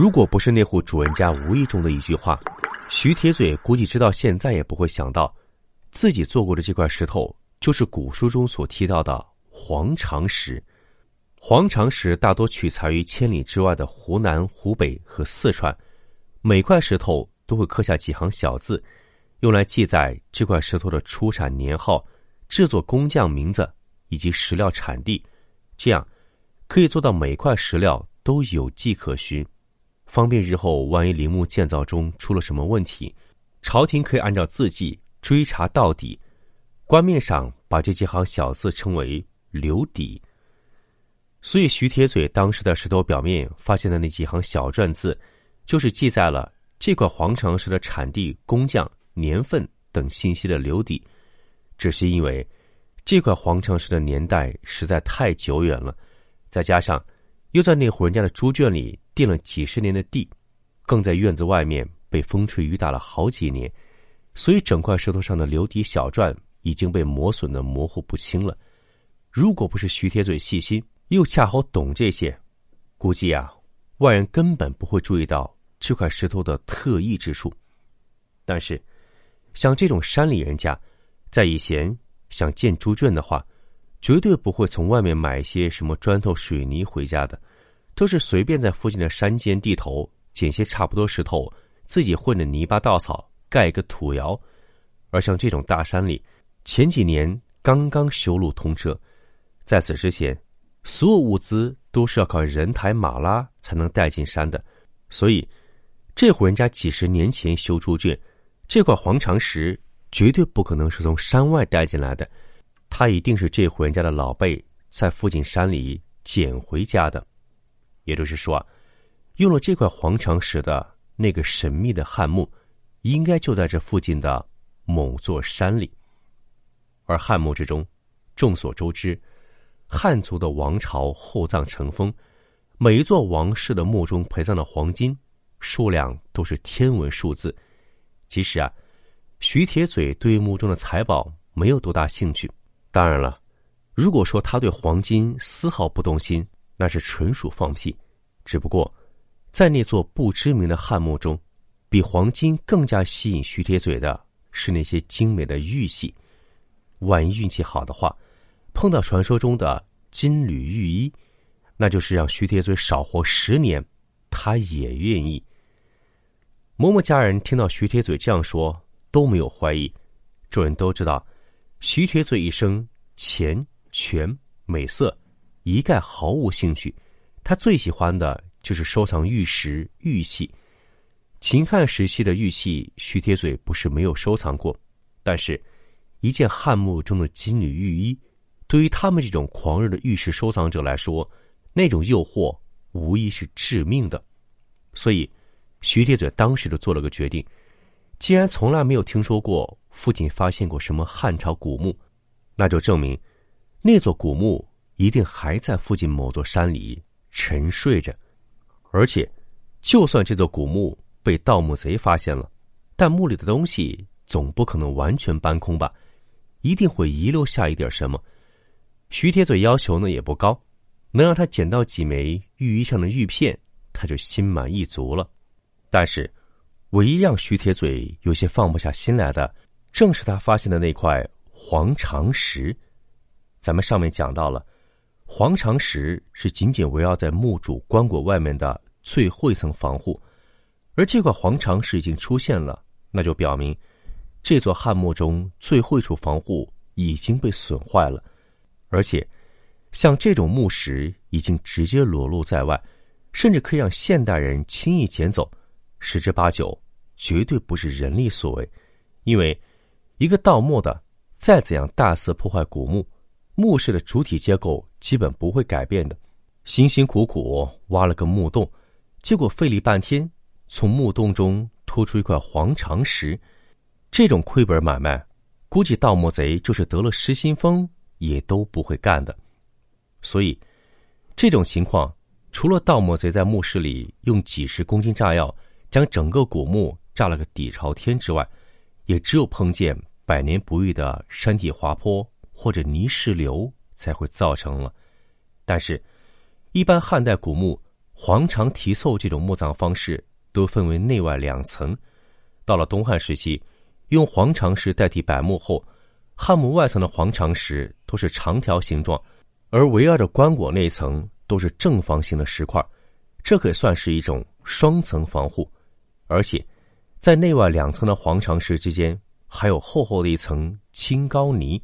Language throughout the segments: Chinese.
如果不是那户主人家无意中的一句话，徐铁嘴估计直到现在也不会想到，自己做过的这块石头就是古书中所提到的黄长石。黄长石大多取材于千里之外的湖南、湖北和四川，每块石头都会刻下几行小字，用来记载这块石头的出产年号、制作工匠名字以及石料产地，这样可以做到每块石料都有迹可循，方便日后万一陵墓建造中出了什么问题，朝廷可以按照字迹追查到底。官面上把这几行小字称为“留底”。所以，徐铁嘴当时在石头表面发现的那几行小篆字，就是记载了这块黄长石的产地、工匠、年份等信息的留底。只是因为这块黄长石的年代实在太久远了，再加上又在那户人家的猪圈里垫了几十年的地，更在院子外面被风吹雨打了好几年，所以整块石头上的留底小篆已经被磨损的模糊不清了。如果不是徐铁嘴细心，又恰好懂这些，估计啊，外人根本不会注意到这块石头的特异之处。但是，像这种山里人家，在以前想建猪圈的话，绝对不会从外面买一些什么砖头、水泥回家的，都是随便在附近的山间地头捡些差不多石头，自己混的泥巴、稻草盖一个土窑。而像这种大山里，前几年刚刚修路通车，在此之前。所有物资都是要靠人抬马拉才能带进山的，所以这户人家几十年前修猪圈，这块黄长石绝对不可能是从山外带进来的，他一定是这户人家的老辈在附近山里捡回家的。也就是说，用了这块黄长石的那个神秘的汉墓，应该就在这附近的某座山里。而汉墓之中，众所周知。汉族的王朝厚葬成风，每一座王室的墓中陪葬的黄金数量都是天文数字。其实啊，徐铁嘴对墓中的财宝没有多大兴趣。当然了，如果说他对黄金丝毫不动心，那是纯属放屁。只不过，在那座不知名的汉墓中，比黄金更加吸引徐铁嘴的是那些精美的玉器。万一运气好的话。碰到传说中的金缕玉衣，那就是让徐铁嘴少活十年，他也愿意。嬷嬷家人听到徐铁嘴这样说，都没有怀疑。众人都知道，徐铁嘴一生钱、权、美色，一概毫无兴趣。他最喜欢的就是收藏玉石、玉器。秦汉时期的玉器，徐铁嘴不是没有收藏过，但是，一件汉墓中的金缕玉衣。对于他们这种狂热的玉石收藏者来说，那种诱惑无疑是致命的。所以，徐铁嘴当时就做了个决定：既然从来没有听说过附近发现过什么汉朝古墓，那就证明那座古墓一定还在附近某座山里沉睡着。而且，就算这座古墓被盗墓贼发现了，但墓里的东西总不可能完全搬空吧？一定会遗留下一点什么。徐铁嘴要求呢也不高，能让他捡到几枚玉衣上的玉片，他就心满意足了。但是，唯一让徐铁嘴有些放不下心来的，正是他发现的那块黄长石。咱们上面讲到了，黄长石是紧紧围绕在墓主棺椁外面的最后一层防护，而这块黄长石已经出现了，那就表明这座汉墓中最后一处防护已经被损坏了。而且，像这种墓石已经直接裸露在外，甚至可以让现代人轻易捡走，十之八九绝对不是人力所为。因为，一个盗墓的再怎样大肆破坏古墓，墓室的主体结构基本不会改变的。辛辛苦苦挖了个墓洞，结果费力半天，从墓洞中拖出一块黄长石，这种亏本买卖，估计盗墓贼就是得了失心疯。也都不会干的，所以这种情况，除了盗墓贼在墓室里用几十公斤炸药将整个古墓炸了个底朝天之外，也只有碰见百年不遇的山体滑坡或者泥石流才会造成了。但是，一般汉代古墓黄肠题凑这种墓葬方式都分为内外两层。到了东汉时期，用黄肠石代替柏木后，汉墓外层的黄肠石都是长条形状，而围绕着棺椁那层都是正方形的石块，这可算是一种双层防护。而且，在内外两层的黄肠石之间，还有厚厚的一层青膏泥，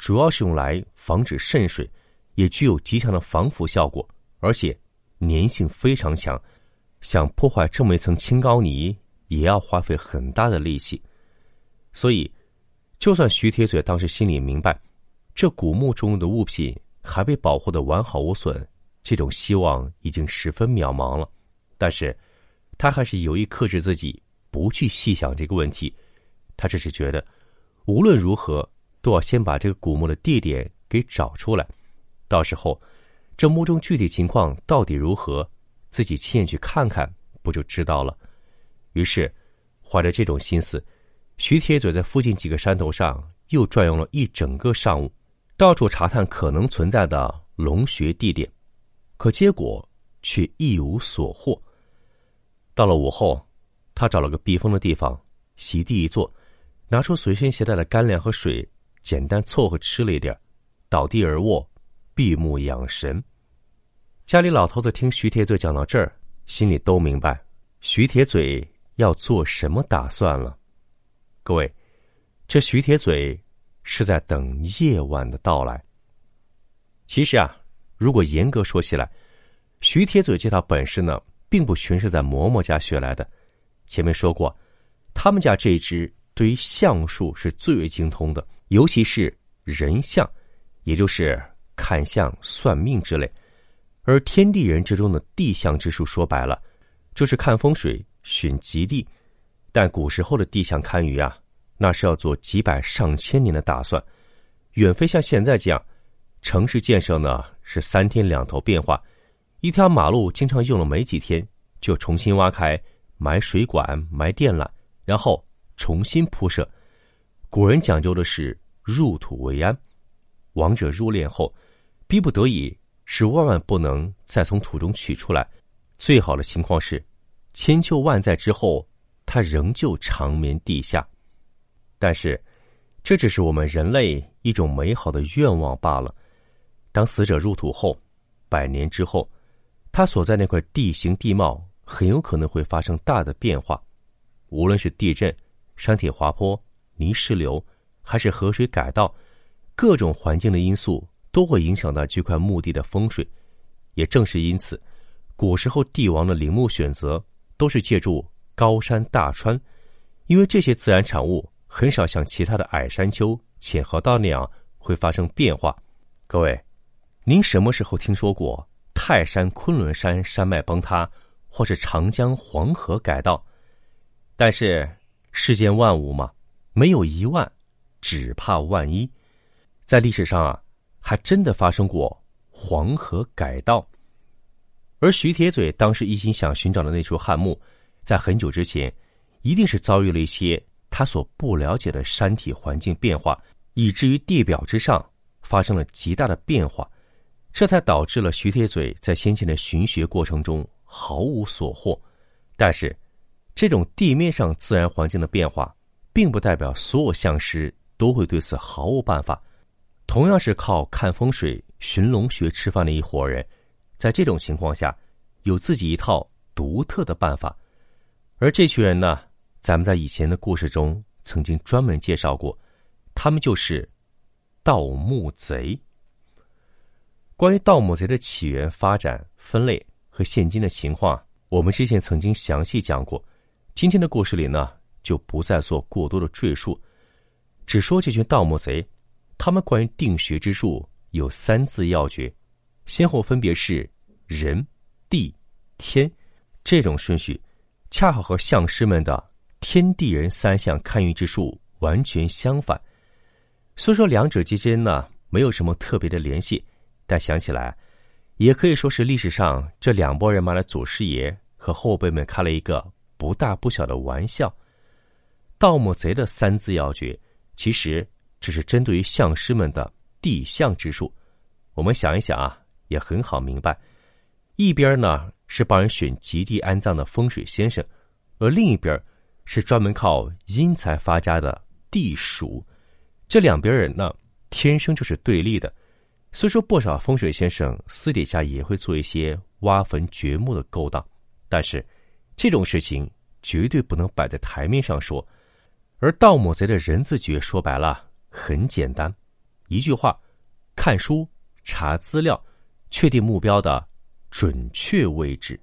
主要是用来防止渗水，也具有极强的防腐效果，而且粘性非常强。想破坏这么一层青膏泥。也要花费很大的力气，所以，就算徐铁嘴当时心里明白，这古墓中的物品还被保护的完好无损，这种希望已经十分渺茫了，但是，他还是有意克制自己，不去细想这个问题。他只是觉得，无论如何都要先把这个古墓的地点给找出来，到时候，这墓中具体情况到底如何，自己亲眼去看看，不就知道了。于是，怀着这种心思，徐铁嘴在附近几个山头上又转悠了一整个上午，到处查探可能存在的龙穴地点，可结果却一无所获。到了午后，他找了个避风的地方，席地一坐，拿出随身携带的干粮和水，简单凑合吃了一点，倒地而卧，闭目养神。家里老头子听徐铁嘴讲到这儿，心里都明白，徐铁嘴。要做什么打算了？各位，这徐铁嘴是在等夜晚的到来。其实啊，如果严格说起来，徐铁嘴这套本事呢，并不全是在嬷嬷家学来的。前面说过，他们家这支对于相术是最为精通的，尤其是人相，也就是看相、算命之类。而天地人之中的地相之术，说白了，就是看风水。选吉地，但古时候的地相堪舆啊，那是要做几百上千年的打算，远非像现在这样，城市建设呢是三天两头变化，一条马路经常用了没几天就重新挖开，埋水管、埋电缆，然后重新铺设。古人讲究的是入土为安，亡者入殓后，逼不得已是万万不能再从土中取出来，最好的情况是。千秋万载之后，他仍旧长眠地下。但是，这只是我们人类一种美好的愿望罢了。当死者入土后，百年之后，他所在那块地形地貌很有可能会发生大的变化。无论是地震、山体滑坡、泥石流，还是河水改道，各种环境的因素都会影响到这块墓地的风水。也正是因此，古时候帝王的陵墓选择。都是借助高山大川，因为这些自然产物很少像其他的矮山丘、浅河道那样会发生变化。各位，您什么时候听说过泰山、昆仑山山脉崩塌，或是长江、黄河改道？但是世间万物嘛，没有一万，只怕万一。在历史上啊，还真的发生过黄河改道。而徐铁嘴当时一心想寻找的那处汉墓，在很久之前，一定是遭遇了一些他所不了解的山体环境变化，以至于地表之上发生了极大的变化，这才导致了徐铁嘴在先前的寻学过程中毫无所获。但是，这种地面上自然环境的变化，并不代表所有相师都会对此毫无办法。同样是靠看风水、寻龙穴吃饭的一伙人。在这种情况下，有自己一套独特的办法，而这群人呢，咱们在以前的故事中曾经专门介绍过，他们就是盗墓贼。关于盗墓贼的起源、发展、分类和现今的情况，我们之前曾经详细讲过。今天的故事里呢，就不再做过多的赘述，只说这群盗墓贼，他们关于定穴之术有三字要诀。先后分别是人、地、天，这种顺序恰好和相师们的天地人三项看运之术完全相反。虽说两者之间呢没有什么特别的联系，但想起来也可以说是历史上这两拨人马的祖师爷和后辈们开了一个不大不小的玩笑。盗墓贼的三字要诀，其实只是针对于相师们的地相之术。我们想一想啊。也很好明白，一边呢是帮人选吉地安葬的风水先生，而另一边是专门靠阴财发家的地鼠。这两边人呢，天生就是对立的。虽说不少风水先生私底下也会做一些挖坟掘墓的勾当，但是这种事情绝对不能摆在台面上说。而盗墓贼的人字诀说白了很简单，一句话：看书、查资料，确定目标的准确位置。